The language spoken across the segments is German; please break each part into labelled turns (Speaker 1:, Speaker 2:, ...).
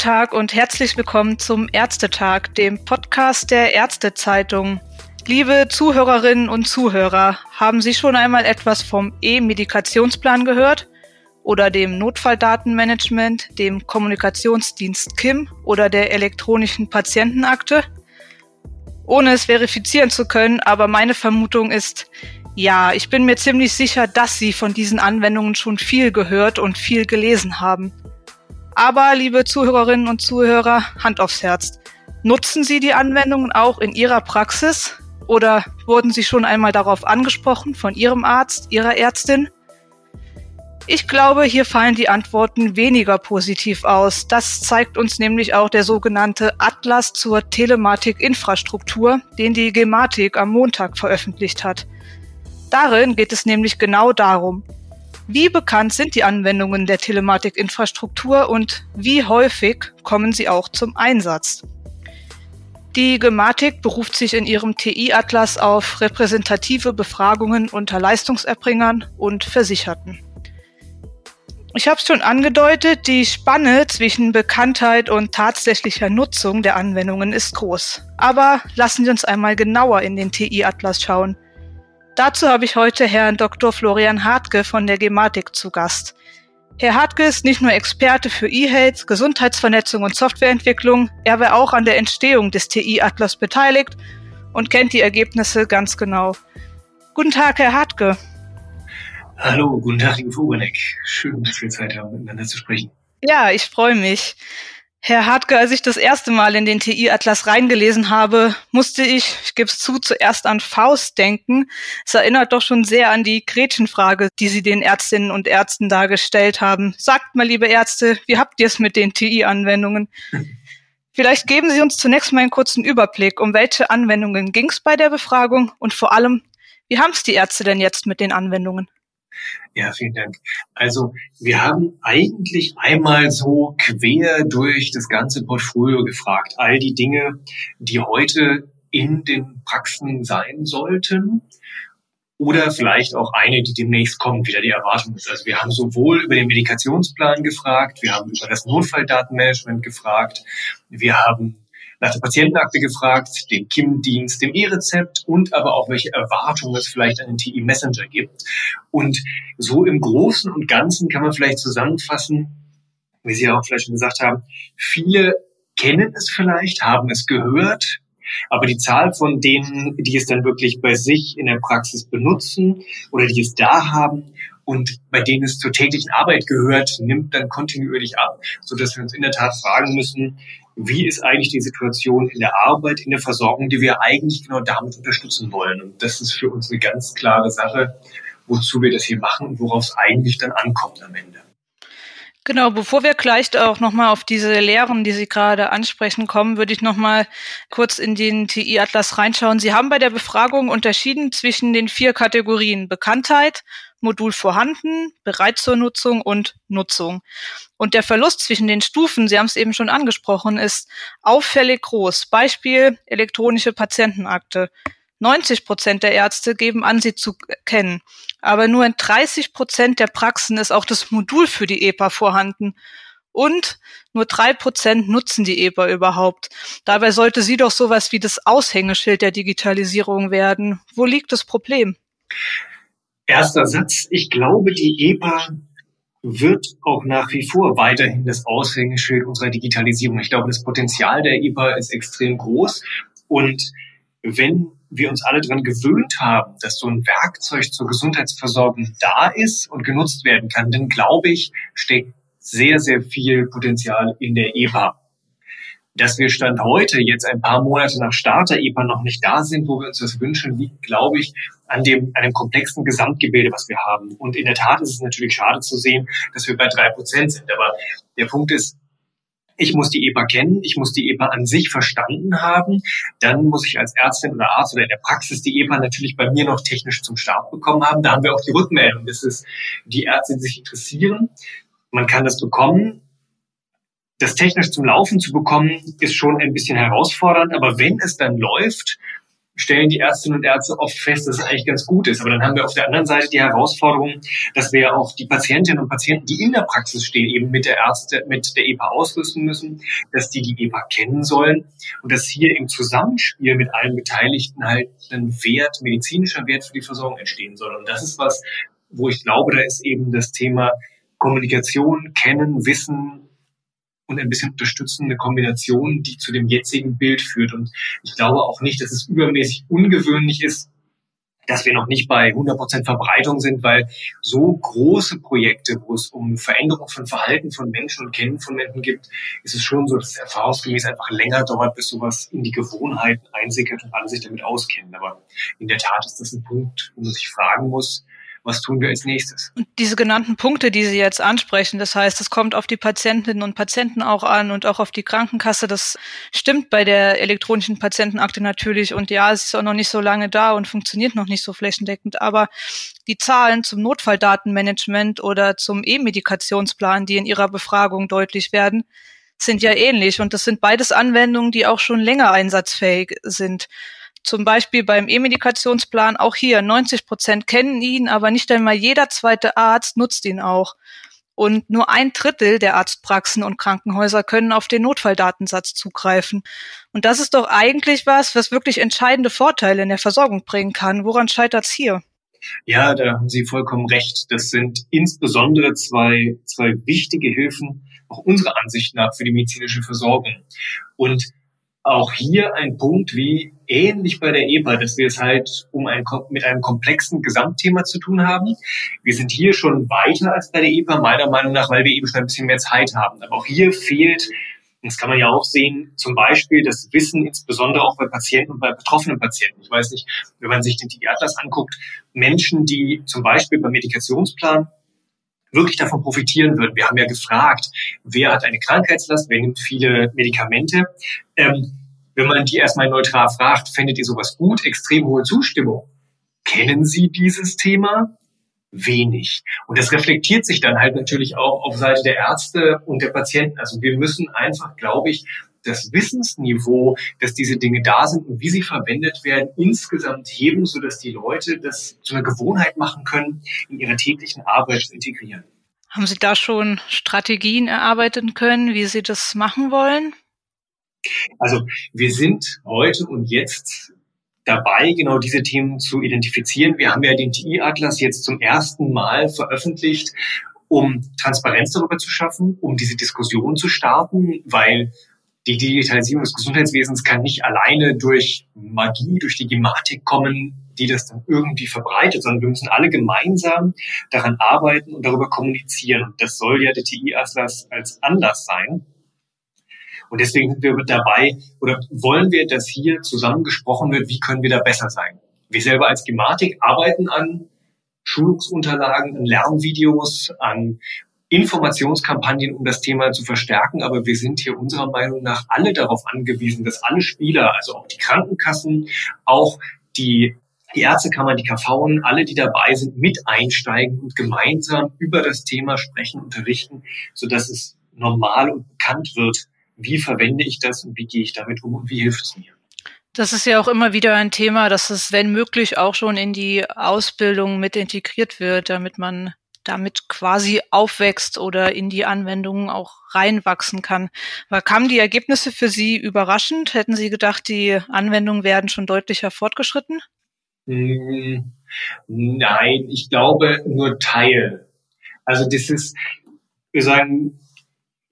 Speaker 1: Tag und herzlich willkommen zum Ärztetag, dem Podcast der Ärztezeitung. Liebe Zuhörerinnen und Zuhörer, haben Sie schon einmal etwas vom E-Medikationsplan gehört? Oder dem Notfalldatenmanagement, dem Kommunikationsdienst KIM oder der elektronischen Patientenakte? Ohne es verifizieren zu können, aber meine Vermutung ist, ja, ich bin mir ziemlich sicher, dass Sie von diesen Anwendungen schon viel gehört und viel gelesen haben. Aber, liebe Zuhörerinnen und Zuhörer, Hand aufs Herz. Nutzen Sie die Anwendungen auch in Ihrer Praxis? Oder wurden Sie schon einmal darauf angesprochen von Ihrem Arzt, Ihrer Ärztin? Ich glaube, hier fallen die Antworten weniger positiv aus. Das zeigt uns nämlich auch der sogenannte Atlas zur Telematik-Infrastruktur, den die Gematik am Montag veröffentlicht hat. Darin geht es nämlich genau darum, wie bekannt sind die Anwendungen der Telematikinfrastruktur und wie häufig kommen sie auch zum Einsatz? Die Gematik beruft sich in ihrem TI-Atlas auf repräsentative Befragungen unter Leistungserbringern und Versicherten. Ich habe es schon angedeutet, die Spanne zwischen Bekanntheit und tatsächlicher Nutzung der Anwendungen ist groß. Aber lassen Sie uns einmal genauer in den TI-Atlas schauen – Dazu habe ich heute Herrn Dr. Florian Hartke von der Gematik zu Gast. Herr Hartke ist nicht nur Experte für E-Health, Gesundheitsvernetzung und Softwareentwicklung, er war auch an der Entstehung des TI-Atlas beteiligt und kennt die Ergebnisse ganz genau. Guten Tag, Herr Hartke.
Speaker 2: Hallo, guten Tag, liebe Vogeneck. Schön, dass wir Zeit haben, miteinander zu sprechen.
Speaker 1: Ja, ich freue mich. Herr Hartke, als ich das erste Mal in den TI-Atlas reingelesen habe, musste ich, ich gebe es zu, zuerst an Faust denken. Es erinnert doch schon sehr an die Gretchenfrage, die Sie den Ärztinnen und Ärzten dargestellt haben. Sagt mal, liebe Ärzte, wie habt ihr es mit den TI-Anwendungen? Vielleicht geben Sie uns zunächst mal einen kurzen Überblick, um welche Anwendungen ging es bei der Befragung und vor allem, wie haben es die Ärzte denn jetzt mit den Anwendungen?
Speaker 2: Ja, vielen Dank. Also wir haben eigentlich einmal so quer durch das ganze Portfolio gefragt. All die Dinge, die heute in den Praxen sein sollten oder vielleicht auch eine, die demnächst kommt, wieder die Erwartung ist. Also wir haben sowohl über den Medikationsplan gefragt, wir haben über das Notfalldatenmanagement gefragt, wir haben nach der Patientenakte gefragt, dem KIM-Dienst, dem E-Rezept und aber auch welche Erwartungen es vielleicht an den TI-Messenger gibt. Und so im Großen und Ganzen kann man vielleicht zusammenfassen, wie Sie auch vielleicht schon gesagt haben, viele kennen es vielleicht, haben es gehört, aber die Zahl von denen, die es dann wirklich bei sich in der Praxis benutzen oder die es da haben und bei denen es zur täglichen Arbeit gehört, nimmt dann kontinuierlich ab, so dass wir uns in der Tat fragen müssen, wie ist eigentlich die Situation in der Arbeit, in der Versorgung, die wir eigentlich genau damit unterstützen wollen. Und das ist für uns eine ganz klare Sache, wozu wir das hier machen und worauf es eigentlich dann ankommt am Ende.
Speaker 1: Genau, bevor wir gleich auch nochmal auf diese Lehren, die Sie gerade ansprechen, kommen, würde ich nochmal kurz in den TI-Atlas reinschauen. Sie haben bei der Befragung unterschieden zwischen den vier Kategorien Bekanntheit, Modul vorhanden, bereit zur Nutzung und Nutzung. Und der Verlust zwischen den Stufen, Sie haben es eben schon angesprochen, ist auffällig groß. Beispiel elektronische Patientenakte. 90 Prozent der Ärzte geben an, sie zu kennen. Aber nur in 30 Prozent der Praxen ist auch das Modul für die EPA vorhanden. Und nur drei Prozent nutzen die EPA überhaupt. Dabei sollte sie doch sowas wie das Aushängeschild der Digitalisierung werden. Wo liegt das Problem?
Speaker 2: Erster Satz. Ich glaube, die EPA wird auch nach wie vor weiterhin das Aushängeschild unserer Digitalisierung. Ich glaube, das Potenzial der IPA ist extrem groß. Und wenn wir uns alle daran gewöhnt haben, dass so ein Werkzeug zur Gesundheitsversorgung da ist und genutzt werden kann, dann glaube ich, steckt sehr, sehr viel Potenzial in der EPA dass wir Stand heute jetzt ein paar Monate nach Start der EPA noch nicht da sind, wo wir uns das wünschen, liegt, glaube ich, an dem, an dem komplexen Gesamtgebilde, was wir haben. Und in der Tat ist es natürlich schade zu sehen, dass wir bei drei Prozent sind. Aber der Punkt ist, ich muss die EPA kennen, ich muss die EPA an sich verstanden haben, dann muss ich als Ärztin oder Arzt oder in der Praxis die EPA natürlich bei mir noch technisch zum Start bekommen haben. Da haben wir auch die Rückmeldung, das ist die Ärzte, sich interessieren. Man kann das bekommen, das technisch zum Laufen zu bekommen, ist schon ein bisschen herausfordernd. Aber wenn es dann läuft, stellen die Ärztinnen und Ärzte oft fest, dass es eigentlich ganz gut ist. Aber dann haben wir auf der anderen Seite die Herausforderung, dass wir auch die Patientinnen und Patienten, die in der Praxis stehen, eben mit der Ärzte, mit der EPA ausrüsten müssen, dass die die EPA kennen sollen und dass hier im Zusammenspiel mit allen Beteiligten halt ein Wert, medizinischer Wert für die Versorgung entstehen soll. Und das ist was, wo ich glaube, da ist eben das Thema Kommunikation, Kennen, Wissen, und ein bisschen unterstützende Kombination, die zu dem jetzigen Bild führt. Und ich glaube auch nicht, dass es übermäßig ungewöhnlich ist, dass wir noch nicht bei 100% Verbreitung sind, weil so große Projekte, wo es um Veränderung von Verhalten von Menschen und Kennen von Menschen gibt, ist es schon so, dass es erfahrungsgemäß einfach länger dauert, bis sowas in die Gewohnheiten einsickert und alle sich damit auskennen. Aber in der Tat ist das ein Punkt, wo man sich fragen muss, was tun wir als nächstes.
Speaker 1: Und diese genannten Punkte, die Sie jetzt ansprechen, das heißt, es kommt auf die Patientinnen und Patienten auch an und auch auf die Krankenkasse. Das stimmt bei der elektronischen Patientenakte natürlich. Und ja, es ist auch noch nicht so lange da und funktioniert noch nicht so flächendeckend. Aber die Zahlen zum Notfalldatenmanagement oder zum E-Medikationsplan, die in Ihrer Befragung deutlich werden, sind ja ähnlich. Und das sind beides Anwendungen, die auch schon länger einsatzfähig sind. Zum Beispiel beim E-Medikationsplan auch hier 90 Prozent kennen ihn, aber nicht einmal jeder zweite Arzt nutzt ihn auch. Und nur ein Drittel der Arztpraxen und Krankenhäuser können auf den Notfalldatensatz zugreifen. Und das ist doch eigentlich was, was wirklich entscheidende Vorteile in der Versorgung bringen kann. Woran scheitert es hier?
Speaker 2: Ja, da haben Sie vollkommen recht. Das sind insbesondere zwei, zwei wichtige Hilfen, auch unserer Ansicht nach, für die medizinische Versorgung. Und auch hier ein Punkt wie ähnlich bei der EPA, dass wir es halt um ein, mit einem komplexen Gesamtthema zu tun haben. Wir sind hier schon weiter als bei der EPA, meiner Meinung nach, weil wir eben schon ein bisschen mehr Zeit haben. Aber auch hier fehlt, das kann man ja auch sehen, zum Beispiel das Wissen, insbesondere auch bei Patienten und bei betroffenen Patienten. Ich weiß nicht, wenn man sich den TI-Atlas anguckt, Menschen, die zum Beispiel beim Medikationsplan wirklich davon profitieren würden. Wir haben ja gefragt, wer hat eine Krankheitslast, wer nimmt viele Medikamente. Ähm, wenn man die erstmal neutral fragt, findet ihr sowas gut? Extrem hohe Zustimmung. Kennen Sie dieses Thema? Wenig. Und das reflektiert sich dann halt natürlich auch auf Seite der Ärzte und der Patienten. Also wir müssen einfach, glaube ich, das Wissensniveau, dass diese Dinge da sind und wie sie verwendet werden, insgesamt heben, sodass die Leute das zu einer Gewohnheit machen können, in ihrer täglichen Arbeit zu integrieren.
Speaker 1: Haben Sie da schon Strategien erarbeiten können, wie Sie das machen wollen?
Speaker 2: Also wir sind heute und jetzt dabei, genau diese Themen zu identifizieren. Wir haben ja den TI-Atlas jetzt zum ersten Mal veröffentlicht, um Transparenz darüber zu schaffen, um diese Diskussion zu starten, weil die Digitalisierung des Gesundheitswesens kann nicht alleine durch Magie, durch die Gematik kommen, die das dann irgendwie verbreitet, sondern wir müssen alle gemeinsam daran arbeiten und darüber kommunizieren. Das soll ja der TI-Atlas als Anlass sein. Und deswegen sind wir dabei oder wollen wir, dass hier zusammengesprochen wird, wie können wir da besser sein. Wir selber als Gematik arbeiten an Schulungsunterlagen, an Lernvideos, an Informationskampagnen, um das Thema zu verstärken. Aber wir sind hier unserer Meinung nach alle darauf angewiesen, dass alle Spieler, also auch die Krankenkassen, auch die die Ärztekammer, die KV, alle, die dabei sind, mit einsteigen und gemeinsam über das Thema sprechen, unterrichten, sodass es normal und bekannt wird, wie verwende ich das und wie gehe ich damit um und wie hilft es mir.
Speaker 1: Das ist ja auch immer wieder ein Thema, dass es, wenn möglich, auch schon in die Ausbildung mit integriert wird, damit man damit quasi aufwächst oder in die Anwendungen auch reinwachsen kann. Aber kamen die Ergebnisse für Sie überraschend? Hätten Sie gedacht, die Anwendungen werden schon deutlicher fortgeschritten?
Speaker 2: Hm, nein, ich glaube nur Teil. Also das ist, wir sagen,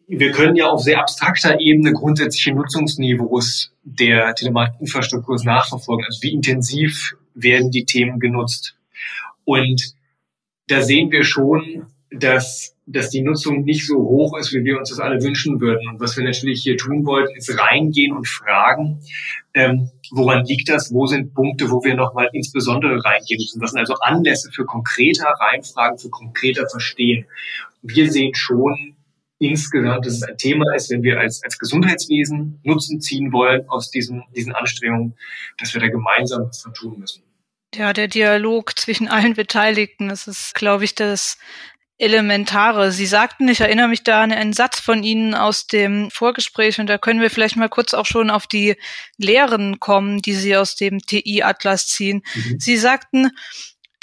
Speaker 2: wir können ja auf sehr abstrakter Ebene grundsätzliche Nutzungsniveaus der Telematikinfrastruktur nachverfolgen. Also wie intensiv werden die Themen genutzt? Und da sehen wir schon, dass, dass die Nutzung nicht so hoch ist, wie wir uns das alle wünschen würden. Und was wir natürlich hier tun wollten, ist reingehen und fragen, ähm, woran liegt das? Wo sind Punkte, wo wir nochmal insbesondere reingehen müssen? Das sind also Anlässe für konkreter Reinfragen, für konkreter Verstehen. Wir sehen schon insgesamt, dass es ein Thema ist, wenn wir als, als Gesundheitswesen Nutzen ziehen wollen aus diesen, diesen Anstrengungen, dass wir da gemeinsam was tun müssen.
Speaker 1: Ja, der Dialog zwischen allen Beteiligten, das ist, glaube ich, das Elementare. Sie sagten, ich erinnere mich da an einen Satz von Ihnen aus dem Vorgespräch und da können wir vielleicht mal kurz auch schon auf die Lehren kommen, die Sie aus dem TI-Atlas ziehen. Mhm. Sie sagten,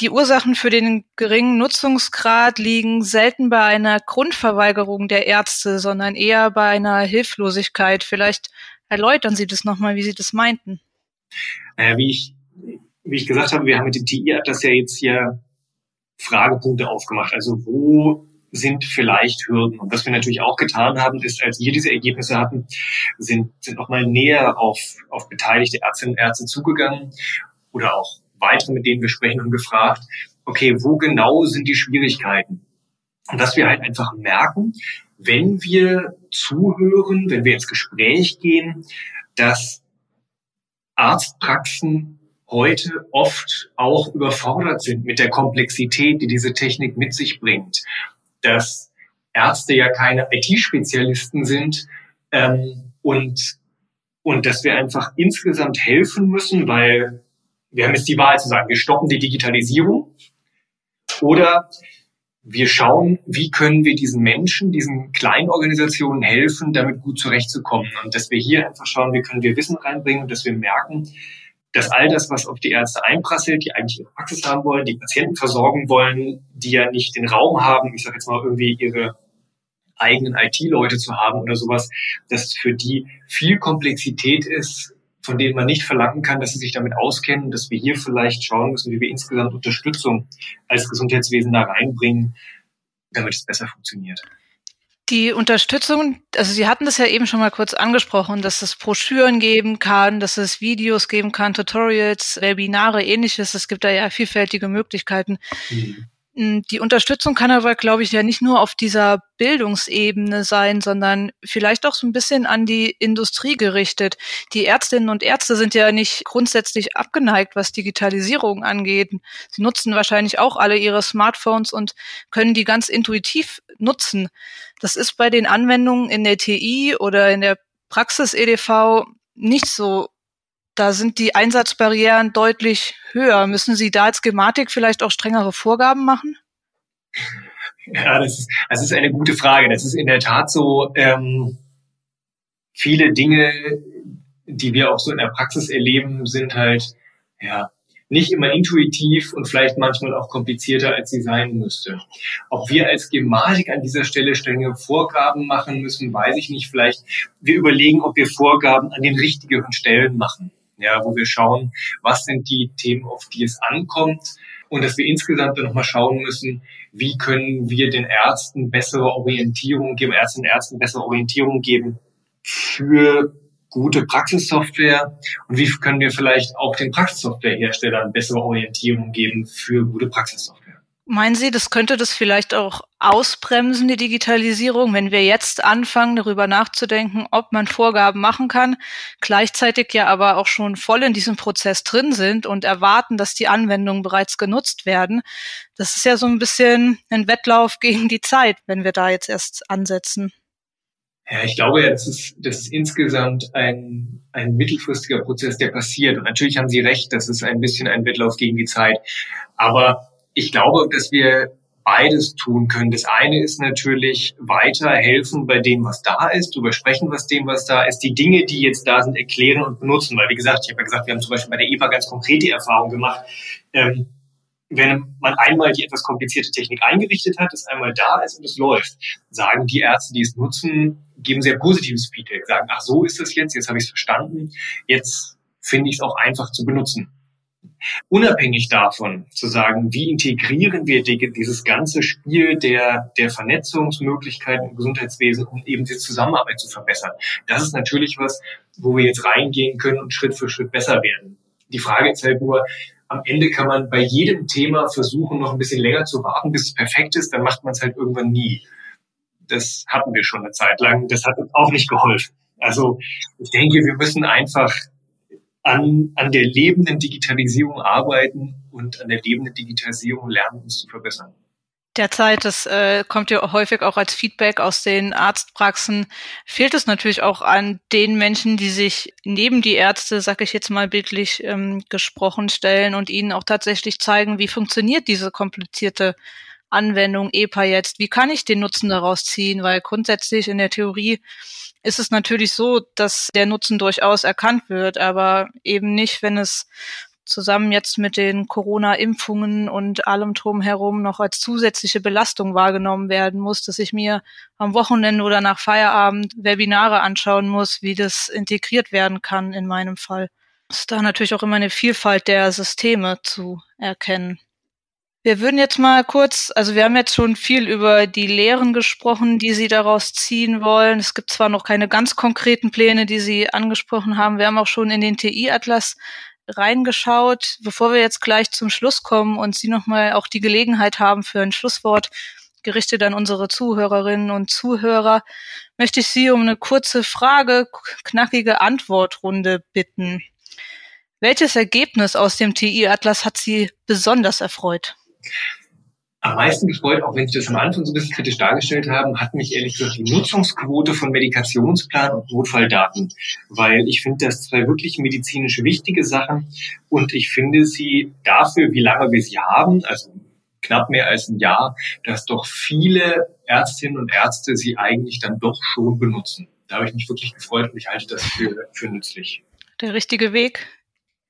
Speaker 1: die Ursachen für den geringen Nutzungsgrad liegen selten bei einer Grundverweigerung der Ärzte, sondern eher bei einer Hilflosigkeit. Vielleicht erläutern Sie das nochmal, wie Sie das meinten.
Speaker 2: Naja, wie ich, wie ich gesagt habe, wir haben mit dem TI-Atlas ja jetzt hier Fragepunkte aufgemacht. Also wo sind vielleicht Hürden? Und was wir natürlich auch getan haben, ist, als wir diese Ergebnisse hatten, sind, sind nochmal näher auf, auf beteiligte Ärztinnen und Ärzte zugegangen oder auch weitere, mit denen wir sprechen, und gefragt, okay, wo genau sind die Schwierigkeiten? Und dass wir halt einfach merken, wenn wir zuhören, wenn wir ins Gespräch gehen, dass Arztpraxen heute oft auch überfordert sind mit der Komplexität, die diese Technik mit sich bringt. Dass Ärzte ja keine IT-Spezialisten sind ähm, und, und dass wir einfach insgesamt helfen müssen, weil wir haben jetzt die Wahl zu sagen, wir stoppen die Digitalisierung oder wir schauen, wie können wir diesen Menschen, diesen kleinen Organisationen helfen, damit gut zurechtzukommen. Und dass wir hier einfach schauen, wie können wir Wissen reinbringen und dass wir merken, dass all das, was auf die Ärzte einprasselt, die eigentlich ihre Praxis haben wollen, die Patienten versorgen wollen, die ja nicht den Raum haben, ich sage jetzt mal irgendwie ihre eigenen IT-Leute zu haben oder sowas, dass für die viel Komplexität ist, von denen man nicht verlangen kann, dass sie sich damit auskennen, dass wir hier vielleicht schauen müssen, wie wir insgesamt Unterstützung als Gesundheitswesen da reinbringen, damit es besser funktioniert.
Speaker 1: Die Unterstützung, also Sie hatten das ja eben schon mal kurz angesprochen, dass es Broschüren geben kann, dass es Videos geben kann, Tutorials, Webinare, ähnliches. Es gibt da ja vielfältige Möglichkeiten. Mhm. Hm, die Unterstützung kann aber, glaube ich, ja nicht nur auf dieser Bildungsebene sein, sondern vielleicht auch so ein bisschen an die Industrie gerichtet. Die Ärztinnen und Ärzte sind ja nicht grundsätzlich abgeneigt, was Digitalisierung angeht. Sie nutzen wahrscheinlich auch alle ihre Smartphones und können die ganz intuitiv nutzen. Das ist bei den Anwendungen in der TI oder in der Praxis-EDV nicht so da sind die Einsatzbarrieren deutlich höher. Müssen Sie da als Gematik vielleicht auch strengere Vorgaben machen?
Speaker 2: Ja, das ist, das ist eine gute Frage. Das ist in der Tat so. Ähm, viele Dinge, die wir auch so in der Praxis erleben, sind halt ja nicht immer intuitiv und vielleicht manchmal auch komplizierter, als sie sein müsste. Ob wir als Gematik an dieser Stelle strenge Vorgaben machen müssen, weiß ich nicht. Vielleicht wir überlegen, ob wir Vorgaben an den richtigen Stellen machen ja, wo wir schauen, was sind die Themen, auf die es ankommt und dass wir insgesamt dann nochmal schauen müssen, wie können wir den Ärzten bessere Orientierung geben, Ärztinnen und Ärzten bessere Orientierung geben für gute Praxissoftware und wie können wir vielleicht auch den Praxissoftwareherstellern bessere Orientierung geben für gute Praxissoftware.
Speaker 1: Meinen Sie, das könnte das vielleicht auch ausbremsen, die Digitalisierung, wenn wir jetzt anfangen, darüber nachzudenken, ob man Vorgaben machen kann, gleichzeitig ja aber auch schon voll in diesem Prozess drin sind und erwarten, dass die Anwendungen bereits genutzt werden? Das ist ja so ein bisschen ein Wettlauf gegen die Zeit, wenn wir da jetzt erst ansetzen.
Speaker 2: Ja, ich glaube, das ist, das ist insgesamt ein, ein mittelfristiger Prozess, der passiert. Und natürlich haben Sie recht, das ist ein bisschen ein Wettlauf gegen die Zeit. Aber ich glaube, dass wir beides tun können. Das eine ist natürlich weiter helfen bei dem, was da ist, drüber sprechen, was dem, was da ist, die Dinge, die jetzt da sind, erklären und benutzen. Weil, wie gesagt, ich habe ja gesagt, wir haben zum Beispiel bei der EPA ganz konkrete Erfahrungen gemacht. Ähm, wenn man einmal die etwas komplizierte Technik eingerichtet hat, es einmal da ist und es läuft, sagen die Ärzte, die es nutzen, geben sehr positives Feedback, sagen, ach so ist es jetzt, jetzt habe ich es verstanden, jetzt finde ich es auch einfach zu benutzen. Unabhängig davon zu sagen, wie integrieren wir die, dieses ganze Spiel der, der Vernetzungsmöglichkeiten im Gesundheitswesen, um eben die Zusammenarbeit zu verbessern. Das ist natürlich was, wo wir jetzt reingehen können und Schritt für Schritt besser werden. Die Frage ist halt nur, am Ende kann man bei jedem Thema versuchen, noch ein bisschen länger zu warten, bis es perfekt ist, dann macht man es halt irgendwann nie. Das hatten wir schon eine Zeit lang, das hat uns auch nicht geholfen. Also ich denke, wir müssen einfach an, an der lebenden Digitalisierung arbeiten und an der lebenden Digitalisierung lernen, uns zu verbessern.
Speaker 1: Derzeit, das äh, kommt ja häufig auch als Feedback aus den Arztpraxen, fehlt es natürlich auch an den Menschen, die sich neben die Ärzte, sag ich jetzt mal bildlich ähm, gesprochen, stellen und ihnen auch tatsächlich zeigen, wie funktioniert diese komplizierte Anwendung EPA jetzt? Wie kann ich den Nutzen daraus ziehen? Weil grundsätzlich in der Theorie ist es natürlich so, dass der Nutzen durchaus erkannt wird, aber eben nicht, wenn es zusammen jetzt mit den Corona-Impfungen und allem drumherum noch als zusätzliche Belastung wahrgenommen werden muss, dass ich mir am Wochenende oder nach Feierabend Webinare anschauen muss, wie das integriert werden kann in meinem Fall. Es ist da natürlich auch immer eine Vielfalt der Systeme zu erkennen. Wir würden jetzt mal kurz, also wir haben jetzt schon viel über die Lehren gesprochen, die Sie daraus ziehen wollen. Es gibt zwar noch keine ganz konkreten Pläne, die Sie angesprochen haben. Wir haben auch schon in den TI-Atlas reingeschaut. Bevor wir jetzt gleich zum Schluss kommen und Sie nochmal auch die Gelegenheit haben für ein Schlusswort, gerichtet an unsere Zuhörerinnen und Zuhörer, möchte ich Sie um eine kurze Frage, knackige Antwortrunde bitten. Welches Ergebnis aus dem TI-Atlas hat Sie besonders erfreut?
Speaker 2: Am meisten gefreut, auch wenn Sie das am Anfang so ein bisschen kritisch dargestellt haben, hat mich ehrlich gesagt die Nutzungsquote von Medikationsplan und Notfalldaten, weil ich finde das zwei wirklich medizinisch wichtige Sachen und ich finde sie dafür, wie lange wir sie haben, also knapp mehr als ein Jahr, dass doch viele Ärztinnen und Ärzte sie eigentlich dann doch schon benutzen. Da habe ich mich wirklich gefreut und ich halte das für, für nützlich.
Speaker 1: Der richtige Weg?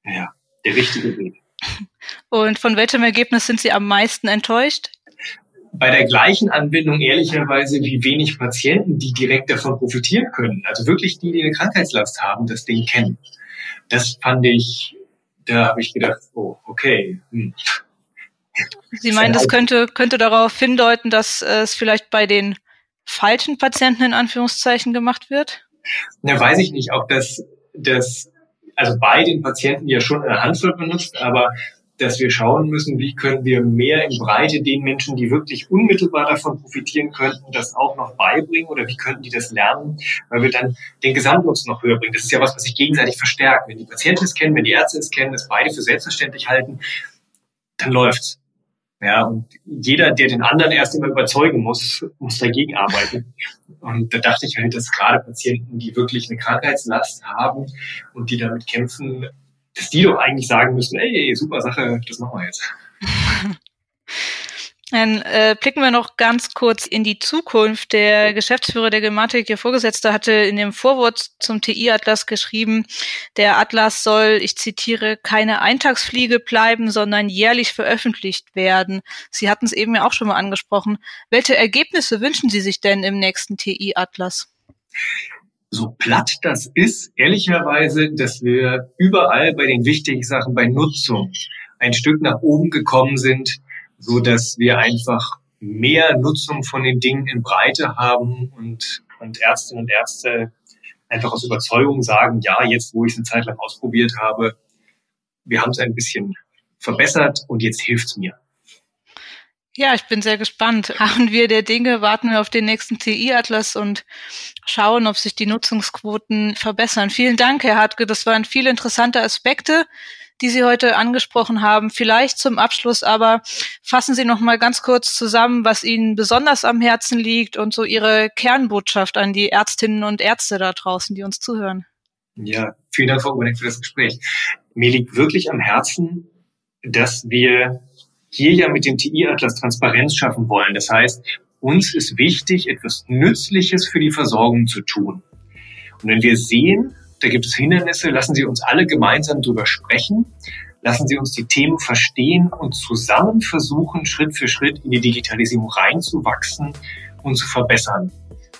Speaker 2: Ja, der richtige Weg.
Speaker 1: Und von welchem Ergebnis sind Sie am meisten enttäuscht?
Speaker 2: Bei der gleichen Anbindung ehrlicherweise wie wenig Patienten, die direkt davon profitieren können. Also wirklich die, die eine Krankheitslast haben, das Ding kennen. Das fand ich, da habe ich gedacht, oh, okay. Hm.
Speaker 1: Sie meinen, das könnte, könnte darauf hindeuten, dass es vielleicht bei den falschen Patienten in Anführungszeichen gemacht wird?
Speaker 2: Na, weiß ich nicht, ob das, das also bei den Patienten ja schon eine Handvoll benutzt, aber dass wir schauen müssen, wie können wir mehr in Breite den Menschen, die wirklich unmittelbar davon profitieren könnten, das auch noch beibringen oder wie könnten die das lernen, weil wir dann den Gesamtnutzen noch höher bringen. Das ist ja was, was sich gegenseitig verstärkt. Wenn die Patienten es kennen, wenn die Ärzte es kennen, das beide für selbstverständlich halten, dann läuft's. Ja, und jeder, der den anderen erst immer überzeugen muss, muss dagegen arbeiten. Und da dachte ich halt, dass gerade Patienten, die wirklich eine Krankheitslast haben und die damit kämpfen, dass die doch eigentlich sagen müssen, ey, super Sache, das machen wir jetzt.
Speaker 1: Dann äh, blicken wir noch ganz kurz in die Zukunft. Der Geschäftsführer der Gematik, Ihr Vorgesetzter, hatte in dem Vorwort zum TI-Atlas geschrieben, der Atlas soll, ich zitiere, keine Eintagsfliege bleiben, sondern jährlich veröffentlicht werden. Sie hatten es eben ja auch schon mal angesprochen. Welche Ergebnisse wünschen Sie sich denn im nächsten TI-Atlas?
Speaker 2: so platt das ist, ehrlicherweise, dass wir überall bei den wichtigen Sachen bei Nutzung ein Stück nach oben gekommen sind, so dass wir einfach mehr Nutzung von den Dingen in Breite haben und, und Ärztinnen und Ärzte einfach aus Überzeugung sagen, ja, jetzt, wo ich es eine Zeit lang ausprobiert habe, wir haben es ein bisschen verbessert und jetzt hilft's mir.
Speaker 1: Ja, ich bin sehr gespannt. Haben wir der Dinge, warten wir auf den nächsten TI-Atlas und schauen, ob sich die Nutzungsquoten verbessern. Vielen Dank, Herr Hartke. Das waren viele interessante Aspekte die Sie heute angesprochen haben. Vielleicht zum Abschluss aber fassen Sie noch mal ganz kurz zusammen, was Ihnen besonders am Herzen liegt und so Ihre Kernbotschaft an die Ärztinnen und Ärzte da draußen, die uns zuhören.
Speaker 2: Ja, vielen Dank, Frau Obernick, für das Gespräch. Mir liegt wirklich am Herzen, dass wir hier ja mit dem TI-Atlas Transparenz schaffen wollen. Das heißt, uns ist wichtig, etwas Nützliches für die Versorgung zu tun. Und wenn wir sehen, da gibt es Hindernisse. Lassen Sie uns alle gemeinsam drüber sprechen. Lassen Sie uns die Themen verstehen und zusammen versuchen, Schritt für Schritt in die Digitalisierung reinzuwachsen und zu verbessern.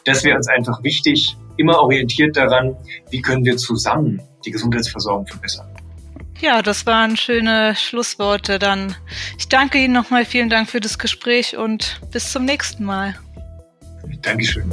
Speaker 2: Das wäre uns einfach wichtig, immer orientiert daran, wie können wir zusammen die Gesundheitsversorgung verbessern.
Speaker 1: Ja, das waren schöne Schlussworte. Dann ich danke Ihnen nochmal. Vielen Dank für das Gespräch und bis zum nächsten Mal.
Speaker 2: Dankeschön.